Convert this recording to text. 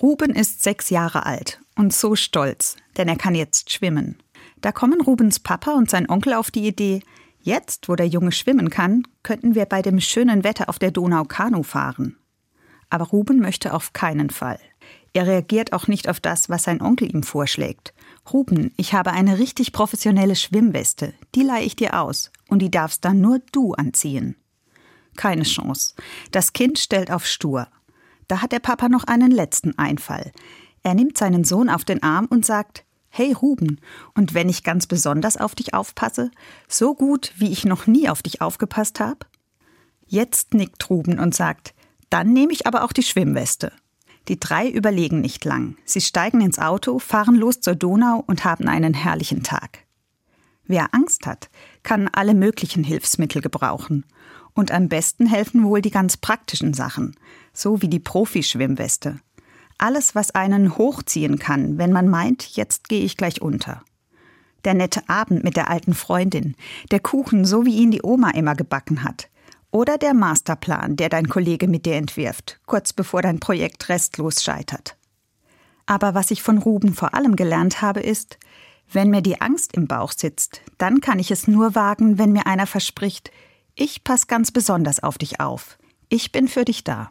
Ruben ist sechs Jahre alt und so stolz, denn er kann jetzt schwimmen. Da kommen Rubens Papa und sein Onkel auf die Idee, jetzt, wo der Junge schwimmen kann, könnten wir bei dem schönen Wetter auf der Donau Kanu fahren. Aber Ruben möchte auf keinen Fall. Er reagiert auch nicht auf das, was sein Onkel ihm vorschlägt. Ruben, ich habe eine richtig professionelle Schwimmweste. Die leihe ich dir aus. Und die darfst dann nur du anziehen. Keine Chance. Das Kind stellt auf stur. Da hat der Papa noch einen letzten Einfall. Er nimmt seinen Sohn auf den Arm und sagt, Hey Ruben, und wenn ich ganz besonders auf dich aufpasse, so gut, wie ich noch nie auf dich aufgepasst habe? Jetzt nickt Ruben und sagt, dann nehme ich aber auch die Schwimmweste. Die drei überlegen nicht lang. Sie steigen ins Auto, fahren los zur Donau und haben einen herrlichen Tag. Wer Angst hat, kann alle möglichen Hilfsmittel gebrauchen. Und am besten helfen wohl die ganz praktischen Sachen, so wie die Profischwimmweste. Alles, was einen hochziehen kann, wenn man meint, jetzt gehe ich gleich unter. Der nette Abend mit der alten Freundin, der Kuchen, so wie ihn die Oma immer gebacken hat, oder der Masterplan, der dein Kollege mit dir entwirft, kurz bevor dein Projekt restlos scheitert. Aber was ich von Ruben vor allem gelernt habe, ist, wenn mir die Angst im Bauch sitzt, dann kann ich es nur wagen, wenn mir einer verspricht, ich pass ganz besonders auf dich auf. Ich bin für dich da.